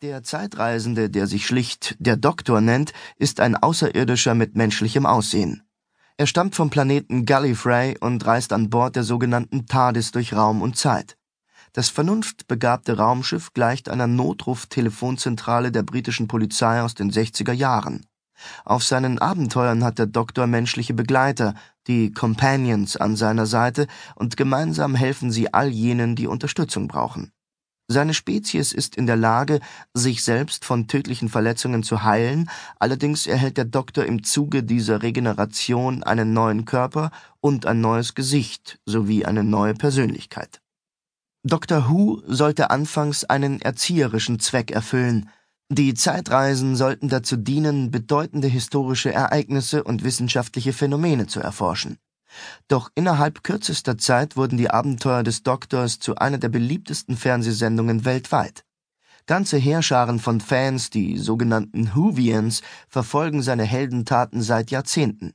Der Zeitreisende, der sich schlicht der Doktor nennt, ist ein Außerirdischer mit menschlichem Aussehen. Er stammt vom Planeten Gallifrey und reist an Bord der sogenannten TARDIS durch Raum und Zeit. Das vernunftbegabte Raumschiff gleicht einer Notruf-Telefonzentrale der britischen Polizei aus den 60er Jahren. Auf seinen Abenteuern hat der Doktor menschliche Begleiter, die Companions an seiner Seite, und gemeinsam helfen sie all jenen, die Unterstützung brauchen. Seine Spezies ist in der Lage, sich selbst von tödlichen Verletzungen zu heilen, allerdings erhält der Doktor im Zuge dieser Regeneration einen neuen Körper und ein neues Gesicht sowie eine neue Persönlichkeit. Doctor Who sollte anfangs einen erzieherischen Zweck erfüllen. Die Zeitreisen sollten dazu dienen, bedeutende historische Ereignisse und wissenschaftliche Phänomene zu erforschen. Doch innerhalb kürzester Zeit wurden die Abenteuer des Doktors zu einer der beliebtesten Fernsehsendungen weltweit. Ganze Heerscharen von Fans, die sogenannten Whovians, verfolgen seine Heldentaten seit Jahrzehnten.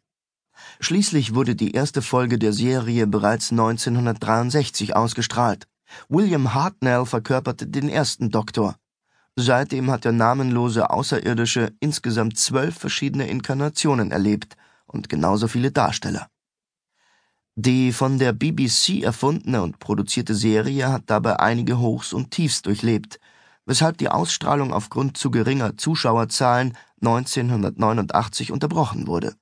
Schließlich wurde die erste Folge der Serie bereits 1963 ausgestrahlt. William Hartnell verkörperte den ersten Doktor. Seitdem hat der namenlose Außerirdische insgesamt zwölf verschiedene Inkarnationen erlebt und genauso viele Darsteller. Die von der BBC erfundene und produzierte Serie hat dabei einige Hochs und Tiefs durchlebt, weshalb die Ausstrahlung aufgrund zu geringer Zuschauerzahlen 1989 unterbrochen wurde.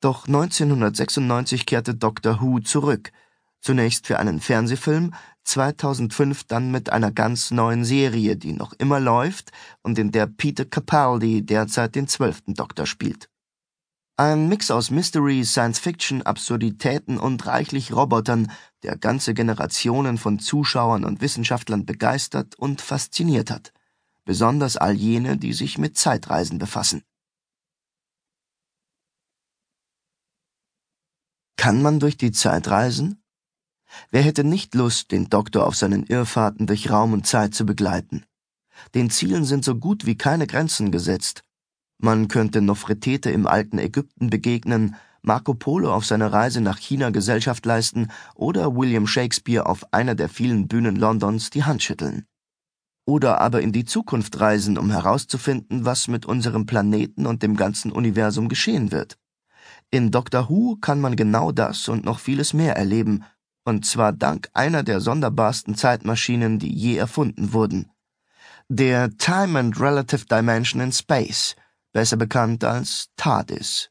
Doch 1996 kehrte Doctor Who zurück, zunächst für einen Fernsehfilm, 2005 dann mit einer ganz neuen Serie, die noch immer läuft und in der Peter Capaldi derzeit den zwölften Doktor spielt. Ein Mix aus Mystery, Science-Fiction, Absurditäten und reichlich Robotern, der ganze Generationen von Zuschauern und Wissenschaftlern begeistert und fasziniert hat. Besonders all jene, die sich mit Zeitreisen befassen. Kann man durch die Zeit reisen? Wer hätte nicht Lust, den Doktor auf seinen Irrfahrten durch Raum und Zeit zu begleiten? Den Zielen sind so gut wie keine Grenzen gesetzt, man könnte Nofretete im alten Ägypten begegnen, Marco Polo auf seiner Reise nach China Gesellschaft leisten oder William Shakespeare auf einer der vielen Bühnen Londons die Hand schütteln. Oder aber in die Zukunft reisen, um herauszufinden, was mit unserem Planeten und dem ganzen Universum geschehen wird. In Doctor Who kann man genau das und noch vieles mehr erleben, und zwar dank einer der sonderbarsten Zeitmaschinen, die je erfunden wurden. Der Time and Relative Dimension in Space – besser bekannt als TARDIS.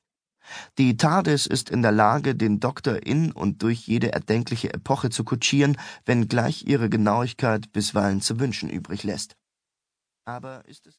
Die TARDIS ist in der Lage, den Doktor in und durch jede erdenkliche Epoche zu kutschieren, wenngleich ihre Genauigkeit bisweilen zu wünschen übrig lässt. Aber ist es